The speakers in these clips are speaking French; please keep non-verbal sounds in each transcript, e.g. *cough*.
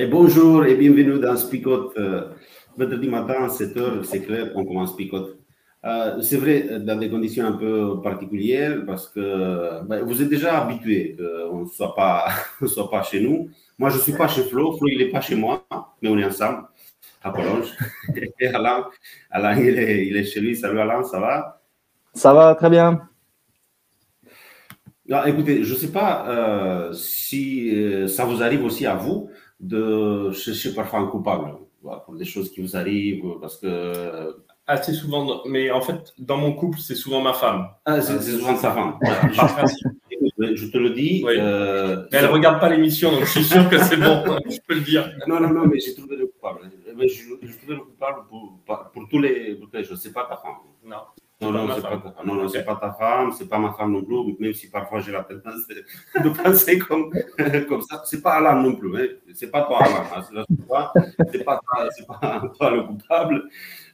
Et bonjour et bienvenue dans Spicote. Euh, vendredi matin, 7h, c'est clair, on commence Spicote. Euh, c'est vrai, dans des conditions un peu particulières, parce que ben, vous êtes déjà habitué qu'on ne soit pas, *laughs* soit pas chez nous. Moi, je ne suis pas chez Flo, Flo, il n'est pas chez moi, mais on est ensemble à Collonges. *laughs* Et Alain, Alain il, est, il est chez lui. Salut Alain, ça va? Ça va, très bien. Ah, écoutez, je ne sais pas euh, si euh, ça vous arrive aussi à vous, de chercher parfois un coupable pour des choses qui vous arrivent, parce que... Assez souvent, mais en fait, dans mon couple, c'est souvent ma femme. Ah, c'est souvent sa femme. *laughs* je, te le dis. Euh, mais elle ne regarde pas l'émission, donc je suis sûr que c'est bon, *laughs* je peux le dire. Non, non, non, mais j'ai trouvé le coupable. Je, je trouvé le coupable pour, pour, tous les, pour les choses. Ce n'est pas ta femme. Non. Non, non, c'est pas, ta, non, non, c'est pas ta femme, c'est pas ma femme non plus, même si parfois j'ai la tendance de, penser comme, *laughs* comme ça. C'est pas Alain non plus, hein. c'est pas toi Alain, hein. c'est pas, pas *laughs* toi le coupable.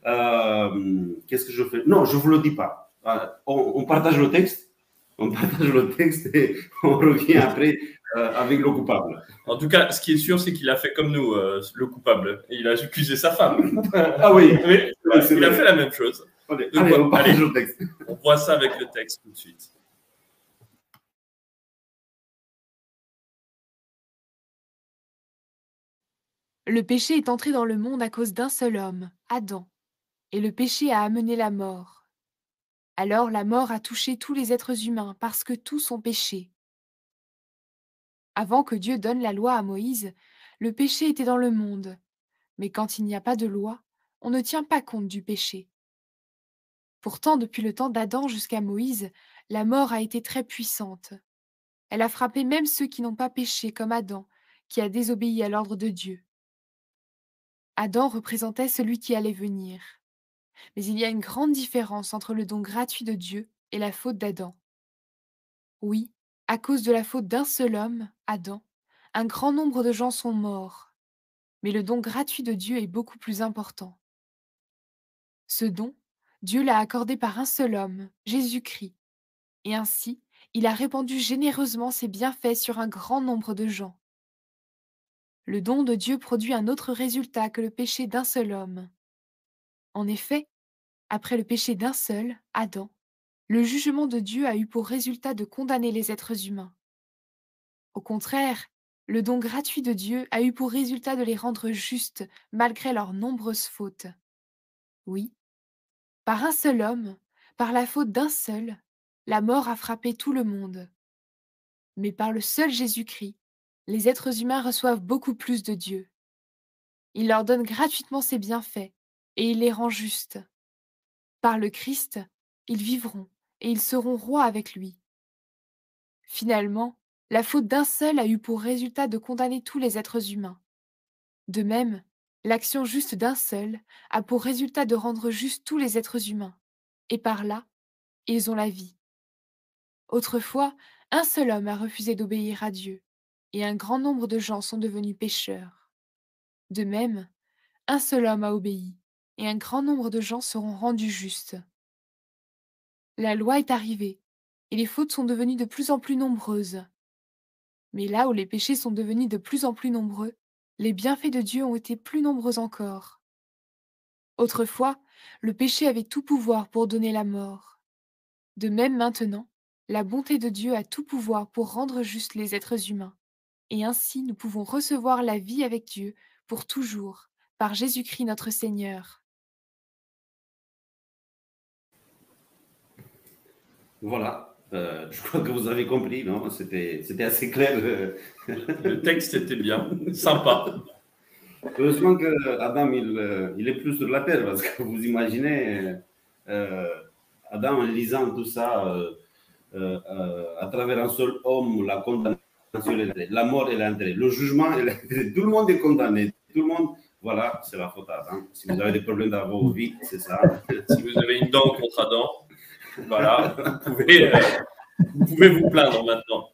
Euh, Qu'est-ce que je fais? Non, je vous le dis pas. Euh, on, on, partage le texte, on partage le texte et *laughs* on revient après euh, avec le coupable. En tout cas, ce qui est sûr, c'est qu'il a fait comme nous, euh, le coupable. Et il a accusé sa femme. ah oui, oui il a fait la même chose. Allez, on, le texte. on voit ça avec le texte tout de suite. Le péché est entré dans le monde à cause d'un seul homme, Adam, et le péché a amené la mort. Alors la mort a touché tous les êtres humains parce que tous ont péché. Avant que Dieu donne la loi à Moïse, le péché était dans le monde, mais quand il n'y a pas de loi, on ne tient pas compte du péché. Pourtant, depuis le temps d'Adam jusqu'à Moïse, la mort a été très puissante. Elle a frappé même ceux qui n'ont pas péché comme Adam, qui a désobéi à l'ordre de Dieu. Adam représentait celui qui allait venir. Mais il y a une grande différence entre le don gratuit de Dieu et la faute d'Adam. Oui, à cause de la faute d'un seul homme, Adam, un grand nombre de gens sont morts. Mais le don gratuit de Dieu est beaucoup plus important. Ce don, Dieu l'a accordé par un seul homme, Jésus-Christ. Et ainsi, il a répandu généreusement ses bienfaits sur un grand nombre de gens. Le don de Dieu produit un autre résultat que le péché d'un seul homme. En effet, après le péché d'un seul, Adam, le jugement de Dieu a eu pour résultat de condamner les êtres humains. Au contraire, le don gratuit de Dieu a eu pour résultat de les rendre justes malgré leurs nombreuses fautes. Oui, par un seul homme, par la faute d'un seul, la mort a frappé tout le monde. Mais par le seul Jésus-Christ, les êtres humains reçoivent beaucoup plus de Dieu. Il leur donne gratuitement ses bienfaits et il les rend justes. Par le Christ, ils vivront et ils seront rois avec lui. Finalement, la faute d'un seul a eu pour résultat de condamner tous les êtres humains. De même, L'action juste d'un seul a pour résultat de rendre juste tous les êtres humains, et par là, ils ont la vie. Autrefois, un seul homme a refusé d'obéir à Dieu, et un grand nombre de gens sont devenus pécheurs. De même, un seul homme a obéi, et un grand nombre de gens seront rendus justes. La loi est arrivée, et les fautes sont devenues de plus en plus nombreuses. Mais là où les péchés sont devenus de plus en plus nombreux, les bienfaits de Dieu ont été plus nombreux encore. Autrefois, le péché avait tout pouvoir pour donner la mort. De même maintenant, la bonté de Dieu a tout pouvoir pour rendre justes les êtres humains. Et ainsi nous pouvons recevoir la vie avec Dieu pour toujours, par Jésus-Christ notre Seigneur. Voilà. Euh, je crois que vous avez compris, non? C'était assez clair. *laughs* Le texte était bien, sympa. Heureusement que Adam, il, euh, il, est plus sur la terre, parce que vous imaginez euh, Adam en lisant tout ça à travers un seul homme, la condamnation, la mort et l'intérêt, le jugement Tout le monde est condamné. Tout le monde, voilà, c'est la faute à Adam. Si vous avez des problèmes dans vos vies, c'est ça. si vous avez une dent contre Adam, voilà, *laughs* vous pouvez, euh, *laughs* vous pouvez vous plaindre maintenant.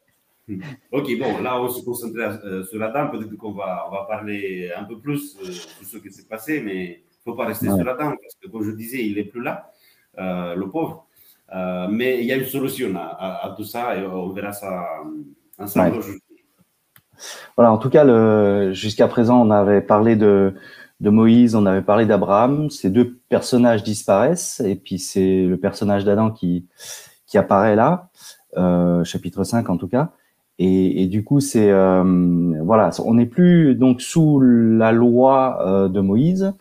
Ok, bon, là, on se concentre euh, sur la dame. Peut-être qu'on va, on va parler un peu plus euh, de ce qui s'est passé, mais il ne faut pas rester sur la dame, parce que, comme je disais, il n'est plus là, le pauvre. mais il y a une solution à, tout ça et on verra ça ensemble aujourd'hui. Voilà, en tout cas, jusqu'à présent, on avait parlé de, de Moïse, on avait parlé d'Abraham. Ces deux personnages disparaissent et puis c'est le personnage d'Adam qui, qui apparaît là, euh, chapitre 5 en tout cas. Et, du coup, c'est euh, voilà, on n'est plus donc sous la loi euh, de Moïse.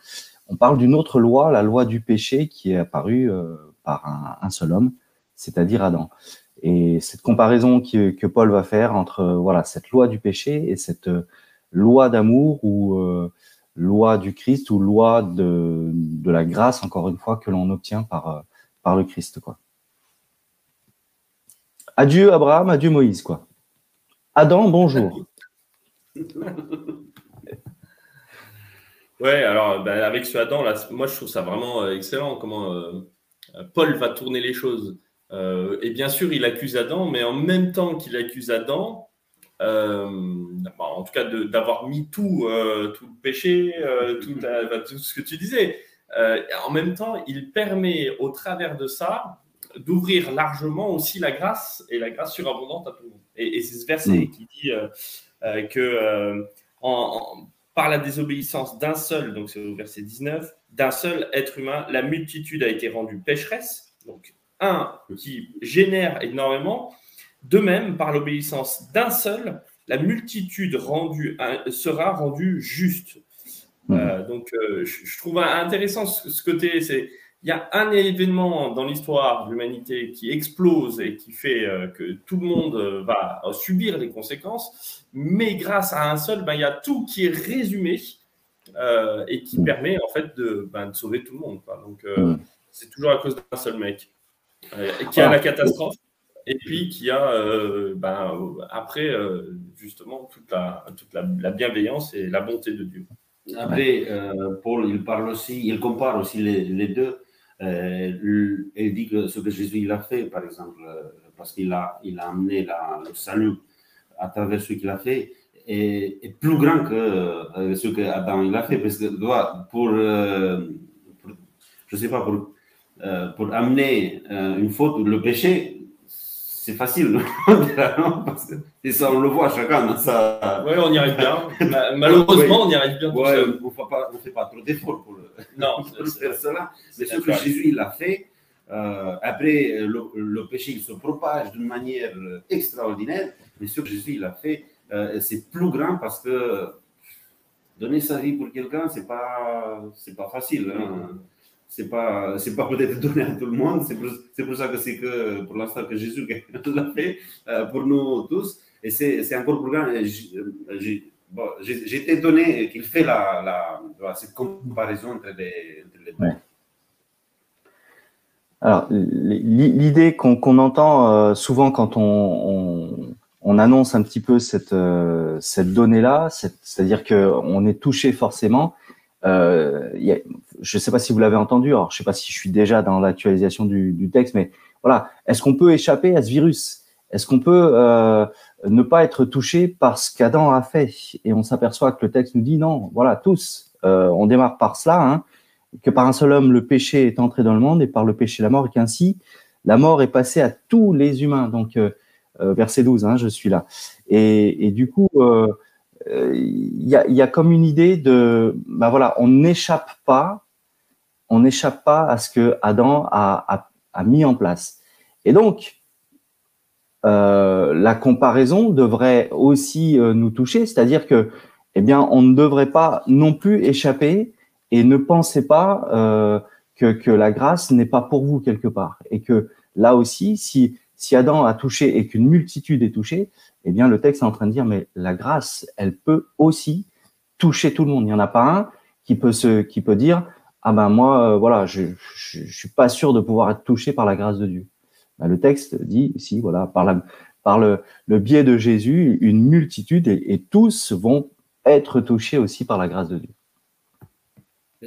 On parle d'une autre loi, la loi du péché, qui est apparue par un, seul homme, c'est-à-dire Adam. Et cette comparaison que, que, Paul va faire entre voilà cette loi du péché et cette loi d'amour où loi du Christ ou loi de, la grâce, encore une fois, que l'on obtient par, euh, par le Christ. Quoi. Adieu Abraham, adieu Moïse. Quoi. Adam, bonjour. ouais, alors ben, avec ce Adam, là, moi je trouve ça vraiment euh, excellent comment euh, Paul va tourner les choses. et bien sûr, il accuse Adam, mais en même temps qu'il accuse Adam, euh, bah, en tout cas d'avoir mis tout, euh, tout le péché, euh, *laughs* tout, bah, tout, ce que tu disais. en même temps, il permet au travers de ça d'ouvrir largement aussi la grâce et la grâce surabondante à tout le monde. Et, c'est ce verset mm. qui dit que en, par la désobéissance d'un seul, donc c'est au verset 19, d'un seul être humain, la multitude a été rendue pécheresse. Donc un qui génère énormément, de même, par l'obéissance d'un seul, la multitude rendue, sera rendue juste. Mmh. Euh, donc, euh, je, trouve intéressant ce, côté. C'est il y a un événement dans l'histoire de l'humanité qui explose et qui fait euh, que tout le monde va subir les conséquences, mais grâce à un seul, ben, il y a tout qui est résumé et qui mmh. permet en fait de, ben, de, sauver tout le monde. Donc, mmh. c'est toujours à cause d'un seul mec qui a la catastrophe et puis qui a euh, ben, après euh, justement toute, la, toute la, bienveillance et la bonté de Dieu. Après, euh, Paul, il parle aussi, il compare aussi les, les deux. il dit que ce que Jésus a fait, par exemple, parce qu'il a, il a amené la, le salut à travers ce qu'il a fait, est, plus grand que ce que Adam il a fait, parce que pour, pour je sais pas, pour, pour amener une faute, le péché, c'est facile, et *laughs* ça, on le voit chacun. Ça... Oui, on y arrive bien. *laughs* Malheureusement, on y arrive bien. Ouais, on ne fait pas trop d'efforts pour, le... *laughs* non, faire cela. Mais ce que Jésus il a fait, euh, après, le, péché il se propage d'une manière extraordinaire. Mais ce que Jésus il a fait, euh, c'est plus grand parce que donner sa vie pour quelqu'un, c'est pas, c'est pas facile. Hein c'est pas c'est pas peut-être donné à tout le monde. C'est pour, pour, ça que c'est que pour l'instant que Jésus *laughs* l'a fait euh, pour nous tous. Et c'est encore plus grand. J'étais étonné qu'il fait la, la, cette comparaison entre les, deux. Alors l'idée qu'on entend euh, souvent quand on, on, annonce un petit peu cette euh, cette donnée là c'est-à-dire que on est touché forcément euh, je ne sais pas si vous l'avez entendu, alors je ne sais pas si je suis déjà dans l'actualisation du, texte, mais voilà, est-ce qu'on peut échapper à ce virus? Est-ce qu'on peut euh, ne pas être touché par ce qu'Adam a fait? Et on s'aperçoit que le texte nous dit non, voilà, tous, euh, on démarre par cela, hein, que par un seul homme le péché est entré dans le monde et par le péché la mort, et qu'ainsi la mort est passée à tous les humains. Donc, verset 12, hein, je suis là. Et, du coup, il y a, y, a, comme une idée de, ben voilà, on n'échappe pas on n'échappe pas à ce que Adam a, mis en place. Et donc, euh, la comparaison devrait aussi euh, nous toucher, c'est-à-dire que, eh bien, on ne devrait pas non plus échapper et ne pensez pas euh, que, la grâce n'est pas pour vous quelque part, et que là aussi, si si Adam a touché et qu'une multitude est touchée, eh bien, le texte est en train de dire, mais la grâce, elle peut aussi toucher tout le monde. Il n'y en a pas un qui peut se, qui peut dire, ah ben moi, euh, voilà, je, je, suis pas sûr de pouvoir être touché par la grâce de Dieu. Ben, le texte dit, si, voilà, par le biais de Jésus, une multitude et, tous vont être touchés aussi par la grâce de Dieu.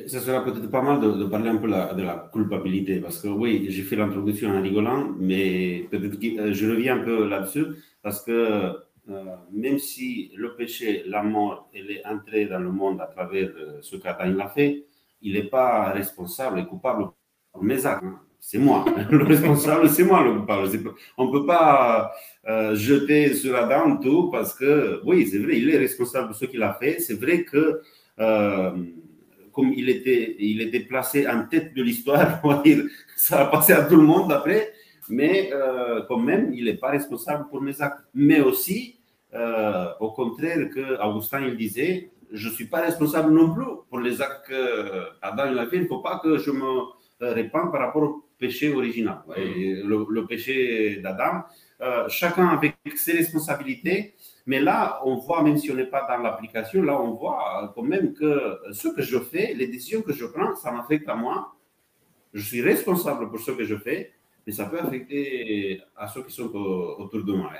Ça sera peut-être pas mal de, parler un peu de la culpabilité, parce que oui, j'ai fait l'introduction en rigolant, mais peut-être que euh, je reviens un peu là-dessus, parce que euh, même si le péché, la mort, elle est entrée dans le monde à travers euh, ce qu'Adam a fait, il n'est pas responsable et coupable pour mes actes. Hein c'est moi. *laughs* Le responsable, c'est moi le coupable. On ne peut pas jeter sur Adam tout parce que, oui, c'est vrai, il est responsable de ce qu'il a fait. C'est vrai que, comme il était, il était placé en tête de l'histoire, *laughs* ça a passé à tout le monde après, mais euh, quand même, il n'est pas responsable pour mes actes. Mais aussi, au contraire que Augustin, il disait, je ne suis pas responsable non plus pour les actes qu'Adam a fait. Il ne faut pas que je me répande par rapport au péché original, le, péché d'Adam. Euh, chacun avec ses responsabilités, mais là, on voit, même si on n'est pas dans l'application, là, on voit quand même que ce que je fais, les décisions que je prends, ça m'affecte à moi. Je suis responsable pour ce que je fais, mais ça peut affecter à ceux qui sont autour de moi.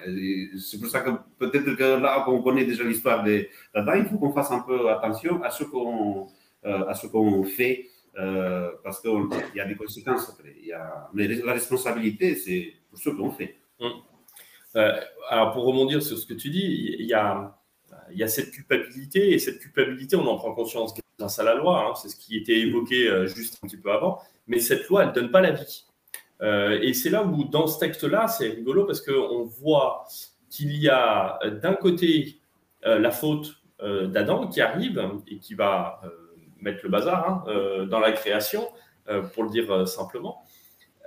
C'est pour ça que peut-être que là qu'on connaît déjà l'histoire d'Adam, il faut qu'on fasse un peu attention à ce qu'on euh, fait euh, parce qu'il y a des conséquences après. Mais la responsabilité, c'est pour ce qu'on fait. Hum. Euh, alors, pour rebondir sur ce que tu dis, il y a, cette culpabilité, et cette culpabilité, on en prend conscience grâce à la loi, hein. c'est ce qui était évoqué euh, juste un petit peu avant, mais cette loi, elle ne donne pas la vie. et c'est là où, dans ce texte-là, c'est rigolo parce qu'on voit qu'il y a d'un côté la faute d'Adam qui arrive et qui va mettre le bazar hein, euh, dans la création, euh, pour le dire euh, simplement.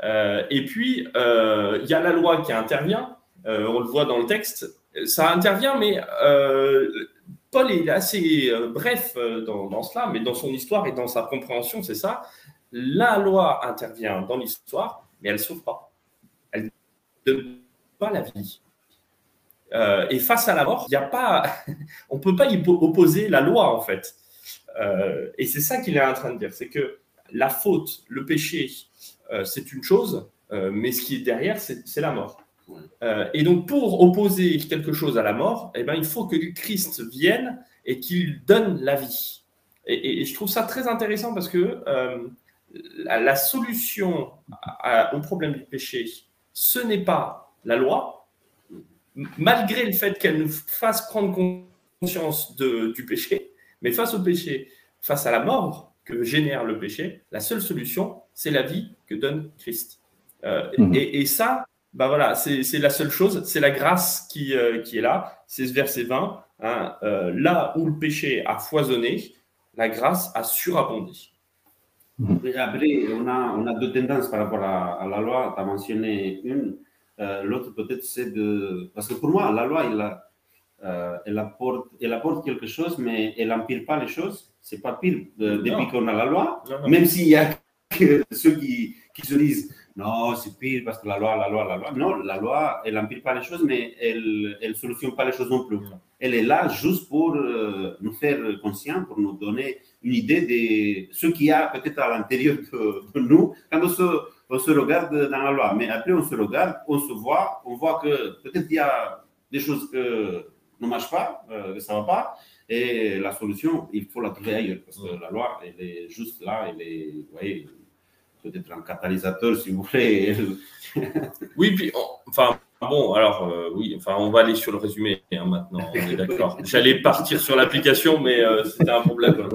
et puis, il y a la loi qui intervient, on le voit dans le texte, ça intervient, mais Paul est assez bref dans, cela, mais dans son histoire et dans sa compréhension, c'est ça. La loi intervient dans l'histoire, mais elle ne sauve pas. Elle ne donne pas la vie. et face à la mort, y a pas, *laughs* on ne peut pas y opposer la loi, en fait. Euh, et c'est ça qu'il est en train de dire, c'est que la faute, le péché, euh, c'est une chose, euh, mais ce qui est derrière, c'est la mort. Et donc, pour opposer quelque chose à la mort, eh ben, il faut que Christ vienne et qu'il donne la vie. Et, je trouve ça très intéressant parce que la, solution au problème du péché, ce n'est pas la loi, malgré le fait qu'elle nous fasse prendre conscience de, du péché, mais face au péché, face à la mort que génère le péché, la seule solution, c'est la vie que donne Christ. Euh, mhm. et, ça, bah voilà, c'est la seule chose, c'est la grâce qui, euh, qui est là. C'est ce verset 20. Hein, euh, là où le péché a foisonné, la grâce a surabondé. Mhm. Après, on a, on a deux tendances par rapport à, la loi. Tu as mentionné une. L'autre, peut-être, c'est de. Parce que pour moi, la loi, a euh, elle, apporte, elle apporte quelque chose, mais elle n'empire pas les choses. C'est pas pire euh, depuis qu'on a la loi, même s'il y a *laughs* ceux qui, qui, se disent non, c'est pire parce que la loi, la loi, la loi. Non, la loi, elle n'empire pas les choses, mais elle ne solutionne pas les choses non plus. Elle est là juste pour euh, nous faire conscients, pour nous donner une idée de ce qu'il y a peut-être à l'intérieur de, nous quand on se, on se regarde dans la loi. Mais après, on se regarde, on se voit, on voit que peut-être il y a des choses que ne marche pas, euh, ça ne va pas. Et la solution, il faut la trouver ailleurs parce que la loi, elle est juste là, elle est, vous voyez, peut-être un catalyseur si vous voulez. oui, puis, enfin, bon, alors, euh, oui, enfin, on va aller sur le résumé hein, maintenant, on est d'accord. *laughs* J'allais partir sur l'application, mais euh, c'était un problème.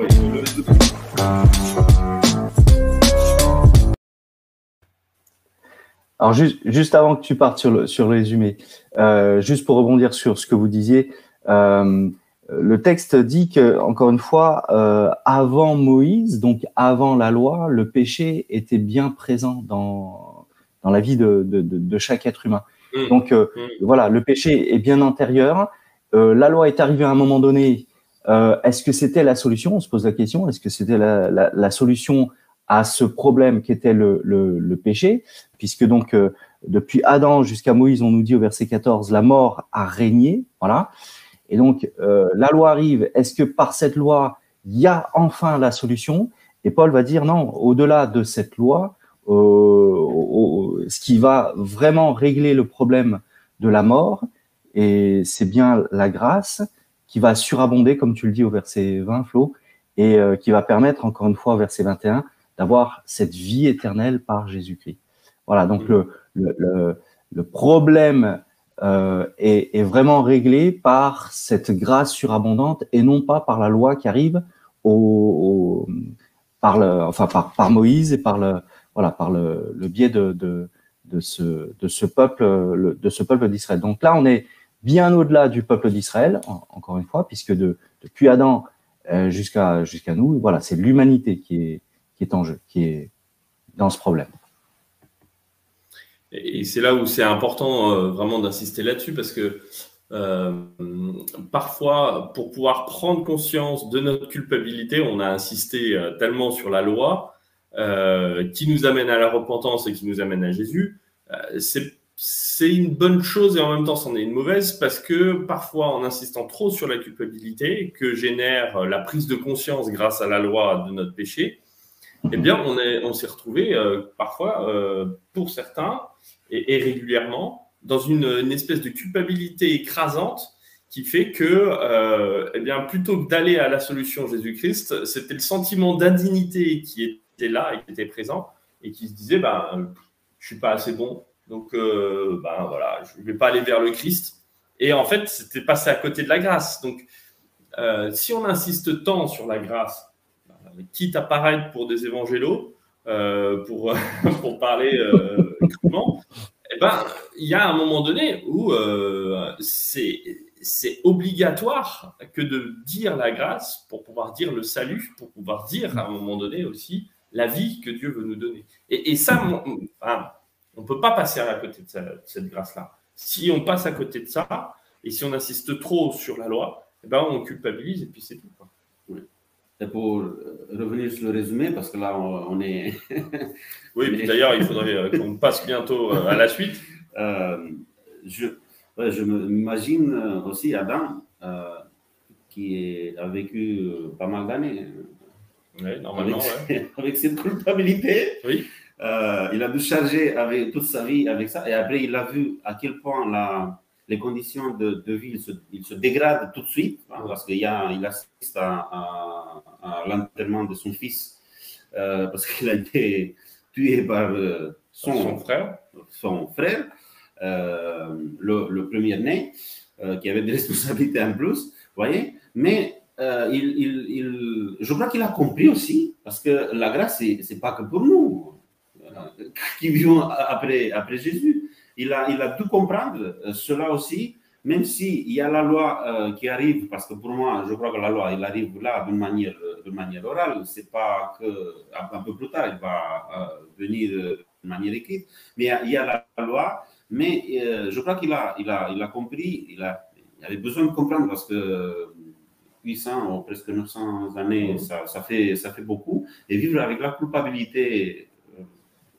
Alors juste, juste avant que tu partes sur le, sur le résumé, euh, juste pour rebondir sur ce que vous disiez, euh, le texte dit que, encore une fois, euh, avant Moïse, donc avant la loi, le péché était bien présent dans, dans la vie de, de, de, chaque être humain. Mmh. Donc mmh. voilà, le péché est bien antérieur. la loi est arrivée à un moment donné. Est-ce que c'était la solution? On se pose la question. Est-ce que c'était la, la, la, solution à ce problème qui était le, le, le péché, puisque donc euh, depuis Adam jusqu'à Moïse, on nous dit au verset 14, la mort a régné, voilà. Et donc euh, la loi arrive. Est-ce que par cette loi, il y a enfin la solution? Et Paul va dire non. Au-delà de cette loi, euh, ce qui va vraiment régler le problème de la mort, et c'est bien la grâce qui va surabonder, comme tu le dis au verset 20, Flo, et euh, qui va permettre, encore une fois, au verset 21, d'avoir cette vie éternelle par Jésus-Christ. Voilà, donc le, le, le, problème euh, est, vraiment réglé par cette grâce surabondante et non pas par la loi qui arrive au par le, enfin par, par Moïse et par le, voilà, par le, le biais de, de, de, ce, de ce peuple, de ce peuple d'Israël. Donc là, on est bien au-delà du peuple d'Israël, encore une fois, puisque de, depuis Adam euh, jusqu'à jusqu'à nous, voilà, c'est l'humanité qui est, qui est en jeu, qui est dans ce problème. Et c'est là où c'est important euh, vraiment d'insister là-dessus parce que euh, parfois, pour pouvoir prendre conscience de notre culpabilité, on a insisté euh, tellement sur la loi euh, qui nous amène à la repentance et qui nous amène à Jésus. C'est une bonne chose et en même temps c'en est une mauvaise parce que parfois en insistant trop sur la culpabilité que génère la prise de conscience grâce à la loi de notre péché, eh bien on s'est retrouvé euh, parfois euh, pour certains et, régulièrement dans une, espèce de culpabilité écrasante qui fait que, euh, eh bien, plutôt que d'aller à la solution Jésus-Christ, c'était le sentiment d'indignité qui était là et qui était présent et qui se disait, ben, je suis pas assez bon, donc, euh, ben voilà, je vais pas aller vers le Christ. Et en fait, c'était passé à côté de la grâce. Donc, si on insiste tant sur la grâce, quitte à paraître pour des évangélos, euh, pour, *laughs* pour parler euh, eh ben, il y a un moment donné où euh, c'est obligatoire que de dire la grâce pour pouvoir dire le salut, pour pouvoir dire à un moment donné aussi la vie que Dieu veut nous donner. Et, ça, on ne peut pas passer à côté de, cette grâce-là. Si on passe à côté de ça, et si on insiste trop sur la loi, eh ben on culpabilise et puis c'est tout. Et pour revenir sur le résumé, parce que là, on, est. *laughs* oui, puis d'ailleurs, il faudrait qu'on passe bientôt à la suite. *laughs* Euh, je, ouais, je m'imagine aussi Adam, euh, qui a vécu pas mal d'années. Oui, normalement, avec, ouais. *laughs* avec cette culpabilité. Oui. Euh, il a dû charger avec, toute sa vie avec ça. Et après, il a vu à quel point la, les conditions de, de vie se, il se dégradent tout de suite, hein, parce qu'il il assiste à, à, à l'enterrement de son fils, euh, parce qu'il a été tué par euh, son, son, frère, son frère euh, le, le premier-né, qui avait des *laughs* responsabilités en plus, voyez. Mais il, il, il, je crois qu'il a compris aussi, parce que la grâce, c'est pas que pour nous qui vivons après, après Jésus. Il a, il a dû comprendre cela aussi, même s'il y a la loi euh, qui arrive, parce que pour moi, je crois que la loi, il arrive là d'une manière, de manière orale, c'est pas que un peu plus tard, il va euh, venir de manière écrite, mais il y a, il y a la loi, mais euh, je crois qu'il a, il a, il a compris, il, a, il avait besoin de comprendre parce que 800 ou presque 900 années, ça, ça, fait, ça fait beaucoup, et vivre avec la culpabilité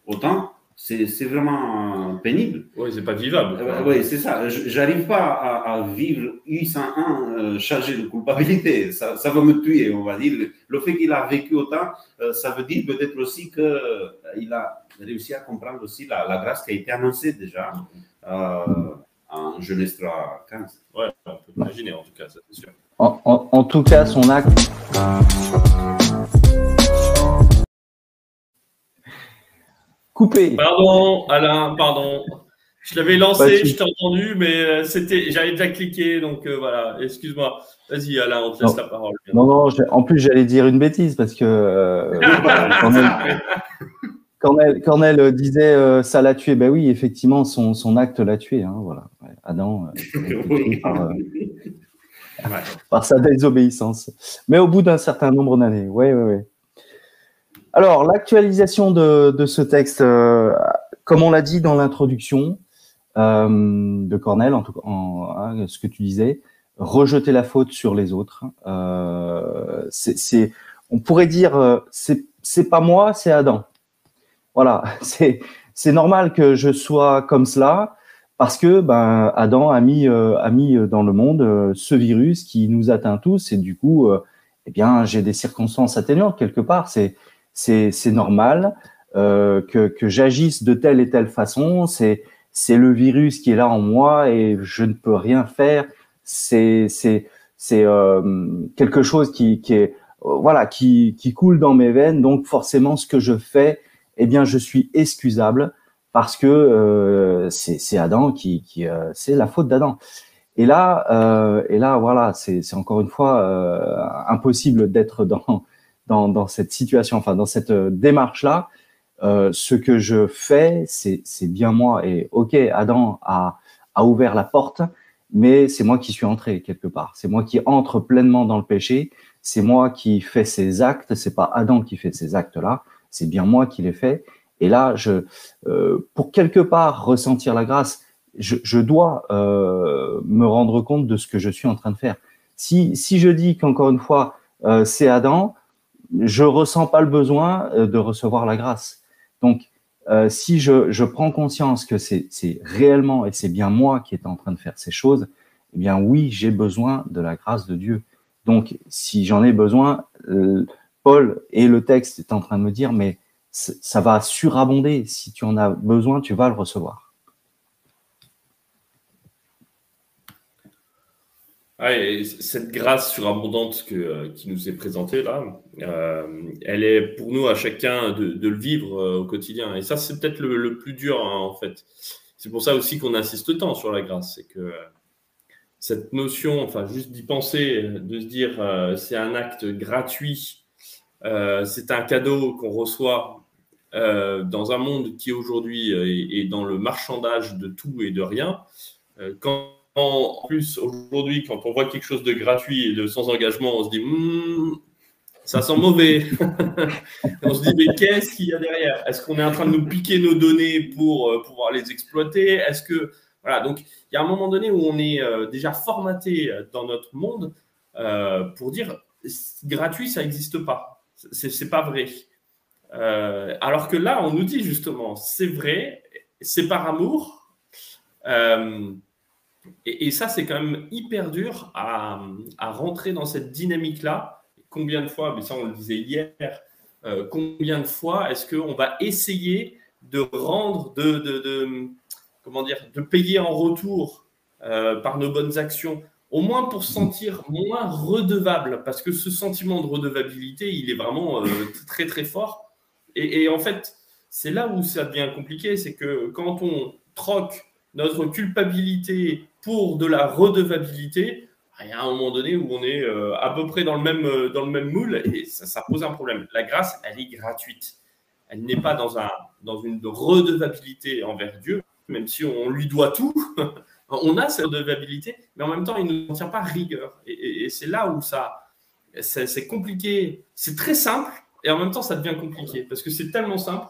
autant, c'est vraiment pénible. Oui, c'est pas vivable. Euh, oui, c'est ça. J'arrive pas à, à, vivre 801 euh, chargé de culpabilité. Ça, ça, va me tuer, on va dire. Le fait qu'il a vécu autant, euh, ça veut dire peut-être aussi qu'il euh, a réussi à comprendre aussi la, la, grâce qui a été annoncée déjà euh, en Genèse 3, 15. Oui, on peut imaginer en tout cas, ça c'est sûr. En, en, en, tout cas, son acte. Coupé. Pardon, Alain, pardon. Je l'avais lancé, je t'ai entendu, mais c'était, j'avais déjà cliqué, donc euh, voilà, excuse-moi. Vas-y, Alain, on te laisse non. la parole. Non, non, en plus, j'allais dire une bêtise parce que euh, *laughs* quand, elle, disait euh, ça l'a tué, ben oui, effectivement, son, son acte l'a tué. Hein, voilà. Adam, *laughs* par, sa désobéissance. Mais au bout d'un certain nombre d'années, oui, oui, oui. Alors, l'actualisation de, ce texte, euh, comme on l'a dit dans l'introduction euh, de Cornel, en tout cas, hein, ce que tu disais, rejeter la faute sur les autres. Euh, c'est, on pourrait dire, c'est, pas moi, c'est Adam. Voilà, *laughs* c'est normal que je sois comme cela parce que ben Adam a mis a mis dans le monde ce virus qui nous atteint tous et du coup eh bien j'ai des circonstances atténuantes quelque part c'est c'est c'est normal que que j'agisse de telle et telle façon. C'est c'est le virus qui est là en moi et je ne peux rien faire. C'est c'est c'est quelque chose qui qui est voilà qui qui coule dans mes veines. Donc forcément ce que je fais eh bien, je suis excusable parce que euh, c'est Adam qui, qui euh, c'est la faute d'Adam. Et là, euh, et là, voilà, c'est encore une fois euh, impossible d'être dans, dans, dans cette situation, enfin dans cette euh, démarche-là. ce que je fais, c'est bien moi. Et ok, Adam a, a ouvert la porte, mais c'est moi qui suis entré quelque part. C'est moi qui entre pleinement dans le péché. C'est moi qui fais ces actes. C'est pas Adam qui fait ces actes-là c'est bien moi qui l'ai fait. Et là, je, euh, pour quelque part ressentir la grâce, je, je dois euh, me rendre compte de ce que je suis en train de faire. Si, si je dis qu'encore une fois, euh, c'est Adam, je ressens pas le besoin euh, de recevoir la grâce. Donc, euh, si je, prends conscience que c'est réellement et c'est bien moi qui est en train de faire ces choses, eh bien oui, j'ai besoin de la grâce de Dieu. Donc, si j'en ai besoin, euh, Paul et le texte est en train de me dire, mais ça va surabonder. Si tu en as besoin, tu vas le recevoir. Cette grâce surabondante euh, qui nous est présentée là, euh, elle est pour nous à chacun de, le vivre euh, au quotidien. Et ça, c'est peut-être le, plus dur hein, en fait. C'est pour ça aussi qu'on insiste tant sur la grâce. C'est que cette notion, enfin, juste d'y penser, de se dire c'est un acte gratuit c'est un cadeau qu'on reçoit dans un monde qui aujourd'hui est, dans le marchandage de tout et de rien. Quand en plus aujourd'hui, quand on voit quelque chose de gratuit et de sans engagement, on se dit hmm, ça sent mauvais. *laughs* on se dit mais qu'est-ce qu'il y a derrière? Est-ce qu'on est en train de nous piquer nos données pour pouvoir les exploiter? Est-ce que voilà donc il y a un moment donné où on est déjà formaté dans notre monde pour dire gratuit ça n'existe pas. C'est pas vrai. Euh, alors que là, on nous dit justement, c'est vrai, c'est par amour. Euh, et, ça, c'est quand même hyper dur à, rentrer dans cette dynamique-là. Combien de fois, mais ça on le disait hier, euh, combien de fois est-ce qu'on va essayer de rendre, de, comment dire, de payer en retour par nos bonnes actions au moins pour se sentir moins redevable, parce que ce sentiment de redevabilité, il est vraiment euh, très très fort. Et, en fait, c'est là où ça devient compliqué, c'est que quand on troque notre culpabilité pour de la redevabilité, il y a un moment donné où on est euh, à peu près dans le même, euh, dans le même moule et ça, pose un problème. La grâce, elle est gratuite. Elle n'est pas dans, un, dans une redevabilité envers Dieu, même si on lui doit tout. *laughs* On a cette redevabilité, mais en même temps, il ne tient pas rigueur. Et, c'est là où ça, c'est compliqué. C'est très simple, et en même temps, ça devient compliqué, parce que c'est tellement simple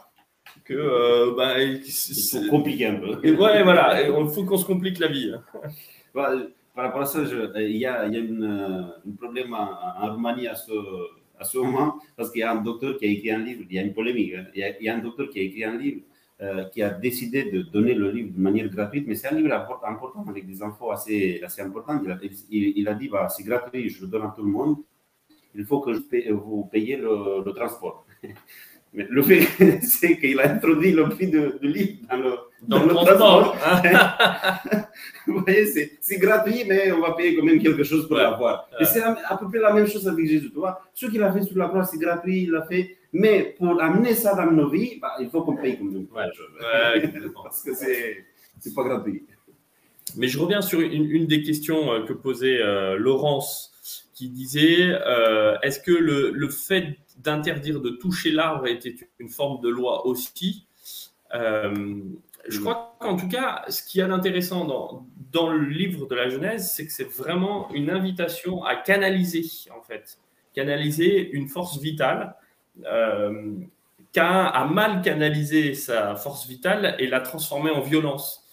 que euh, bah, c'est compliqué un peu. Et ouais, voilà, il faut qu'on se complique la vie. *laughs* Bah, par rapport à ça, il y a, il y a une, un problème en, Roumanie à ce, à ce moment, parce qu'il y a un docteur qui a écrit un livre, il y a une polémique, hein. il, y a, il y a un docteur qui a écrit un livre euh, qui a décidé de donner le livre de manière gratuite, mais c'est un livre important avec des infos assez, assez importantes. Il a, il, a dit bah, c'est gratuit, je le donne à tout le monde, il faut que je vous payiez le, le transport. *laughs* Mais le fait, *laughs* c'est qu'il a introduit le prix de, livre dans le, dans, le, transport. *laughs* Vous voyez, c'est gratuit, mais on va payer quand même quelque chose pour l'avoir. Et c'est à peu près la même chose avec Jésus. Tu vois, ce qu'il a fait sur la croix, c'est gratuit, il l'a fait. Mais pour amener ça dans nos vies, bah, il faut qu'on paye quand même. *laughs* Parce que c'est pas gratuit. Mais je reviens sur une, une des questions euh, que posait euh, Laurence qui disait euh, est-ce que le, le fait d'interdire de toucher l'arbre était une forme de loi aussi? Euh, Je crois qu'en tout cas, ce qui est intéressant dans, dans le livre de la Genèse, c'est que c'est vraiment une invitation à canaliser, en fait, canaliser une force vitale. Euh, a mal canalisé sa force vitale et l'a transformée en violence.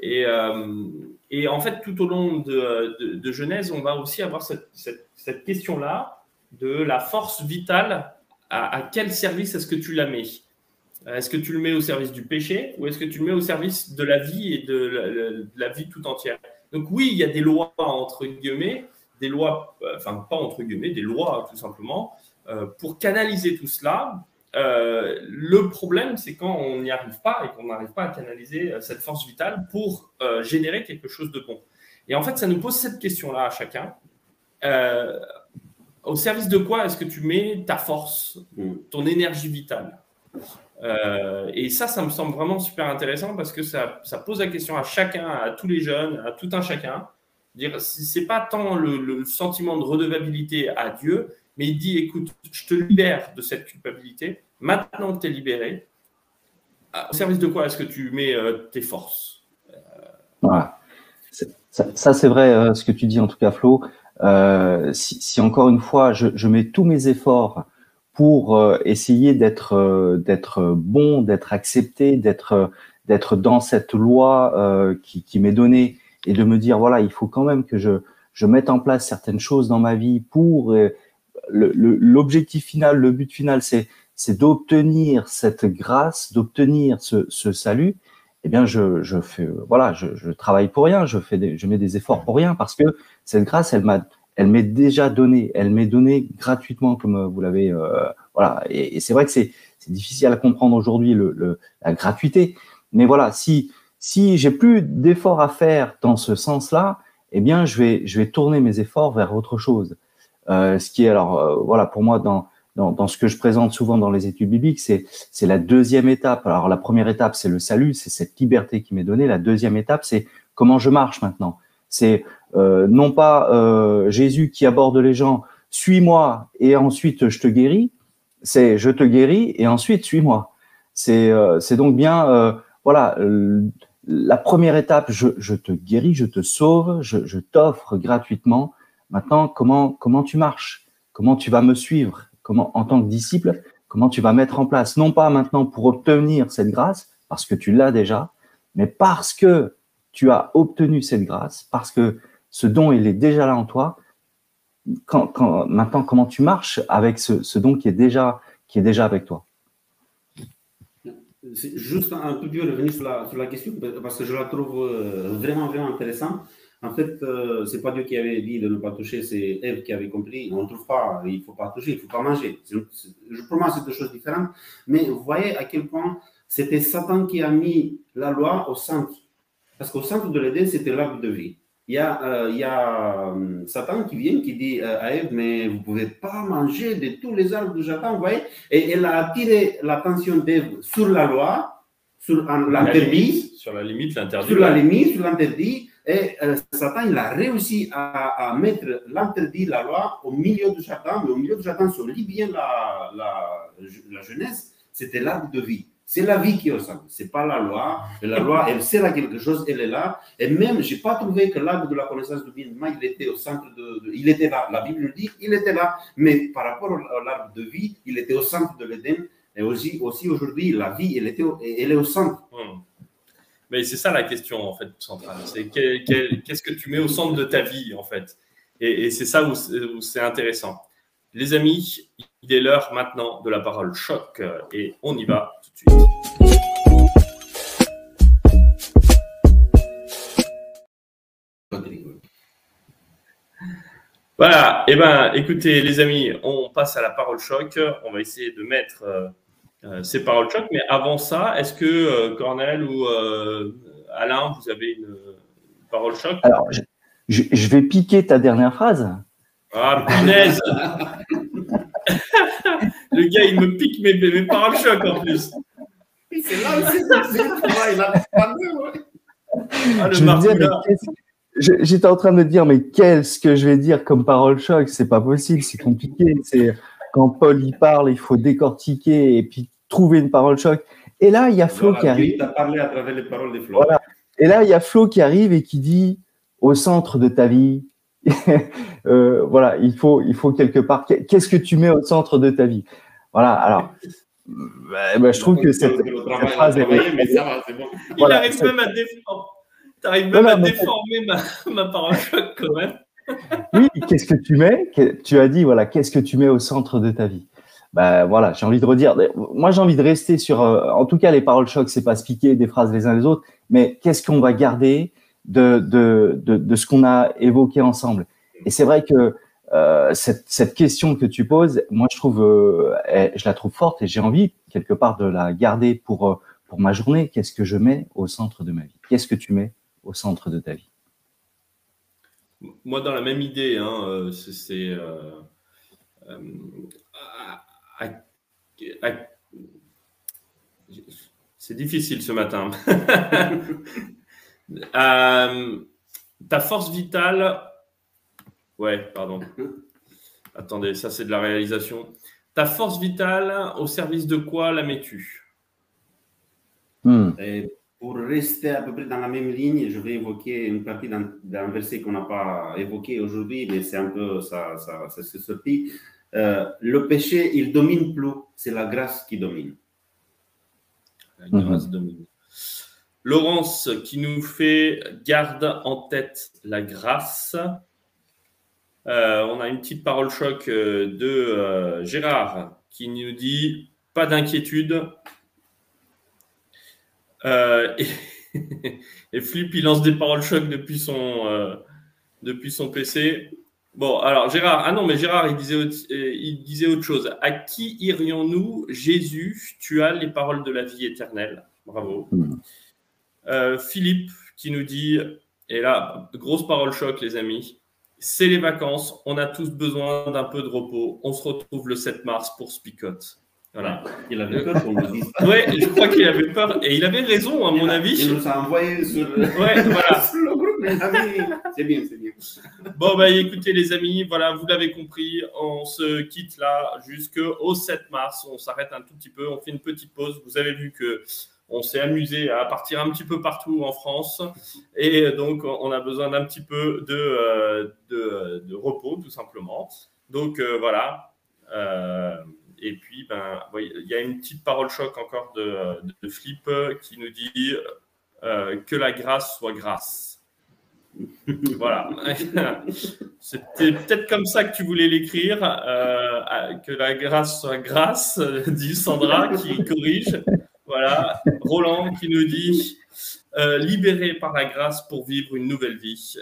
Et, euh, et, en fait, tout au long de, Genèse, on va aussi avoir cette question-là de la force vitale à, quel service est-ce que tu la mets? Est-ce que tu le mets au service du péché ou est-ce que tu le mets au service de la vie et de la, vie tout entière? Donc oui, il y a des lois entre guillemets, des lois, euh, enfin pas entre guillemets, des lois tout simplement, euh, pour canaliser tout cela. Euh, le problème, c'est quand on n'y arrive pas et qu'on n'arrive pas à canaliser cette force vitale pour générer quelque chose de bon. Et en fait, ça nous pose cette question-là à chacun au service de quoi est-ce que tu mets ta force, mm. ton énergie vitale? Euh, Et ça, ça me semble vraiment super intéressant parce que ça, pose la question à chacun, à tous les jeunes, à tout un chacun. Dire, c'est pas tant le, sentiment de redevabilité à Dieu, mais il dit, écoute, je te libère de cette culpabilité. Maintenant que tu es libéré, au service de quoi est-ce que tu mets euh, tes forces? Voilà. Ça, c'est vrai euh, ce que tu dis en tout cas, Flo. Euh, si, encore une fois, je, mets tous mes efforts pour essayer d'être bon, d'être accepté, d'être dans cette loi qui, qui m'est donnée et de me dire voilà, il faut quand même que je je mette en place certaines choses dans ma vie pour l'objectif final, le but final, c'est d'obtenir cette grâce, d'obtenir ce, salut eh bien, je, fais, voilà, je, travaille pour rien, je fais, des, je mets des efforts pour rien parce que cette grâce, elle m'a, elle m'est déjà donnée, elle m'est donnée gratuitement, comme vous l'avez, euh, voilà. Et, c'est vrai que c'est, difficile à comprendre aujourd'hui la gratuité, mais voilà, si si j'ai plus d'efforts à faire dans ce sens-là, eh bien, je vais je vais tourner mes efforts vers autre chose. Euh, ce qui est alors, euh, voilà, pour moi dans dans, ce que je présente souvent dans les études bibliques, c'est c'est la deuxième étape. Alors la première étape, c'est le salut, c'est cette liberté qui m'est donnée. La deuxième étape, c'est comment je marche maintenant. C'est euh, non pas euh, Jésus qui aborde les gens, suis-moi et ensuite je te guéris. C'est je te guéris et ensuite suis-moi. C'est euh, c'est donc bien euh, voilà la première étape. Je, je, te guéris, je te sauve, je, je t'offre gratuitement. Maintenant, comment tu marches? Comment tu vas me suivre? Comment, en tant que disciple, comment tu vas mettre en place, non pas maintenant pour obtenir cette grâce, parce que tu l'as déjà, mais parce que tu as obtenu cette grâce, parce que ce don, il est déjà là en toi. Maintenant, comment tu marches avec ce, don qui est déjà, avec toi? Juste un peu plus revenir sur la, sur la question, parce que je la trouve euh, vraiment, vraiment intéressante. En fait, euh, c'est pas Dieu qui avait dit de ne pas toucher, c'est Ève qui avait compris. On ne trouve pas, il ne faut pas toucher, il ne faut pas manger. Je, pour moi, c'est deux choses différentes. Mais vous voyez à quel point c'était Satan qui a mis la loi au centre. Parce qu'au centre de l'Éden, c'était l'arbre de vie. Il y a, euh, il y a euh, Satan qui vient, qui dit à Ève, mais vous ne pouvez pas manger de tous les arbres de Satan, vous voyez? Et elle a attiré l'attention d'Ève sur la loi, sur l'interdit. Sur la limite, l'interdit. Sur la limite, sur l'interdit. Et euh, Satan, il a réussi à, mettre l'interdit, la loi, au milieu du jardin, mais au milieu du jardin, si on lit bien la, la, jeunesse, c'était l'arbre de vie. C'est la vie qui est au centre, ce n'est pas la loi. la loi, elle sert à quelque chose, elle est là. Et même, je n'ai pas trouvé que l'arbre de la connaissance du bien il était au centre de, Il était là. La Bible nous dit il était là. Mais par rapport à l'arbre de vie, il était au centre de l'Éden. Et aussi, aussi aujourd'hui, la vie, elle, était, elle est au centre. Hmm. Mais c'est ça la question, en fait, centrale. C'est qu'est-ce que tu mets au centre de ta vie, en fait? Et, c'est ça où c'est intéressant. Les amis, il est l'heure maintenant de la parole choc et on y va tout de suite. Voilà, et eh ben écoutez les amis, on passe à la parole choc. On va essayer de mettre euh, c'est paroles choc. Mais avant ça, est-ce que euh, Cornel ou euh, Alain, vous avez une, parole choc? Alors, je, vais piquer ta dernière phrase. Ah, punaise *laughs* Le gars, il me pique mes, mes paroles choc en plus. C'est là aussi, il a pas ah, J'étais en train de me dire, mais qu'est-ce que je vais dire comme parole choc? C'est pas possible, c'est compliqué. C'est quand Paul y parle, il faut décortiquer et puis trouver une parole choc. Et là, il y a Flo qui arrive. parlé à travers les paroles de Flo. Et là, il y a Flo qui arrive et qui dit au centre de ta vie. *laughs* Euh, voilà, il faut, il faut quelque part. Qu'est-ce que tu mets au centre de ta vie? Voilà. Alors, bah, bah, je trouve que cette, phrase est. Il arrive même à déformer. arrives même à déformer ma, ma parole choc quand même oui, qu'est-ce que tu mets? Tu as dit, voilà, qu'est-ce que tu mets au centre de ta vie? Bah voilà, j'ai envie de redire. Moi, j'ai envie de rester sur, euh, en tout cas, les paroles choc, c'est pas se des phrases les uns les autres, mais qu'est-ce qu'on va garder de, ce qu'on a évoqué ensemble? Et c'est vrai que euh, cette, question que tu poses, moi, je trouve, euh, je la trouve forte et j'ai envie quelque part de la garder pour ma journée. Qu'est-ce que je mets au centre de ma vie? Qu'est-ce que tu mets au centre de ta vie? Moi, dans la même idée, hein, c'est c'est difficile ce matin. *laughs* Euh, ta force vitale. Ouais, pardon. Attendez, ça c'est de la réalisation. Ta force vitale, au service de quoi la mets-tu? Hmm. Pour rester à peu près dans la même ligne, je vais évoquer une partie d'un verset qu'on n'a pas évoqué aujourd'hui, mais c'est un peu ça, ça, ça s'est sorti. Euh, le péché, il domine plus, c'est la grâce qui domine. La grâce mhm. domine. Laurence qui nous fait garde en tête la grâce. Euh, on a une petite parole choc euh, de Gérard qui nous dit pas d'inquiétude. Et, *laughs* et, Flip, il lance des paroles choc depuis son, depuis son PC. Bon, alors Gérard, ah non, mais Gérard, il disait, autre, euh, il disait autre chose. À qui irions-nous? Jésus, tu as les paroles de la vie éternelle. Bravo. Euh, Philippe qui nous dit, et là, grosse parole choc, les amis. C'est les vacances, on a tous besoin d'un peu de repos. On se retrouve le 7 mars pour Spicot. Voilà. Il avait peur qu'on le dise. *laughs* Ouais, je crois qu'il avait peur. Et il avait raison, à mon avis. Il nous a envoyé sur, ouais, *laughs* voilà. sur le groupe, mais c'est bien, c'est bien. *laughs* Bon, bah écoutez les amis, voilà, vous l'avez compris, on se quitte là jusqu'au 7 mars. On s'arrête un tout petit peu, on fait une petite pause. Vous avez vu que on s'est amusé à partir un petit peu partout en France et donc on a besoin d'un petit peu de, euh, de, de, repos tout simplement. Donc euh, voilà. Euh, et puis, ben, il y a une petite parole choc encore de, de Flip qui nous dit que la grâce soit grâce *laughs* voilà. *laughs* C'était peut-être comme ça que tu voulais l'écrire, euh, que la grâce soit grâce, dit Sandra qui corrige. Voilà. Roland qui nous dit euh, libéré par la grâce pour vivre une nouvelle vie,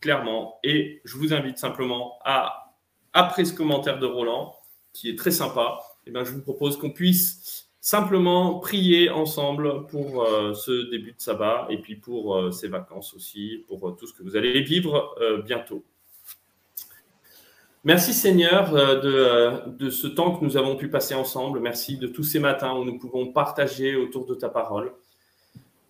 clairement. Et je vous invite simplement à, après ce commentaire de Roland, qui est très sympa, eh ben, je vous propose qu'on puisse simplement prier ensemble pour euh, ce début de sabbat et puis pour euh, ces vacances aussi, pour euh, tout ce que vous allez vivre bientôt. Merci Seigneur de, de, ce temps que nous avons pu passer ensemble. Merci de tous ces matins où nous pouvons partager autour de ta parole.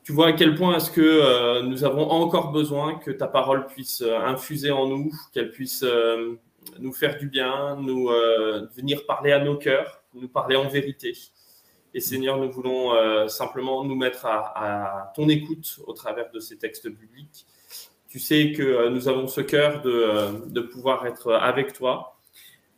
Tu vois à quel point est-ce que nous avons encore besoin que ta parole puisse infuser en nous, qu'elle puisse nous faire du bien, nous venir parler à nos cœurs, nous parler en vérité. Et Seigneur, nous voulons euh, simplement nous mettre à, ton écoute au travers de ces textes bibliques. Tu sais que euh, nous avons ce cœur de, euh, de, pouvoir être avec toi.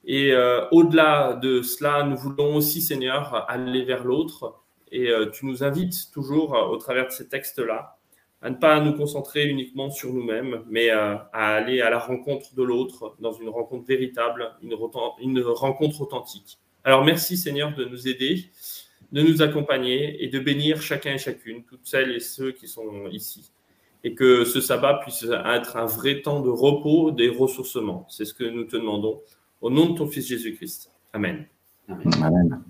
Et au-delà de cela, nous voulons aussi, Seigneur, aller vers l'autre. Et tu nous invites toujours, au travers de ces textes-là, à ne pas nous concentrer uniquement sur nous-mêmes, mais à aller à la rencontre de l'autre, dans une rencontre véritable, une, une rencontre authentique. Alors merci Seigneur de nous aider de nous accompagner et de bénir chacun et chacune, toutes celles et ceux qui sont ici. Et que ce sabbat puisse être un vrai temps de repos, des ressourcements. C'est ce que nous te demandons. Au nom de ton Fils Jésus-Christ. Amen. Amen.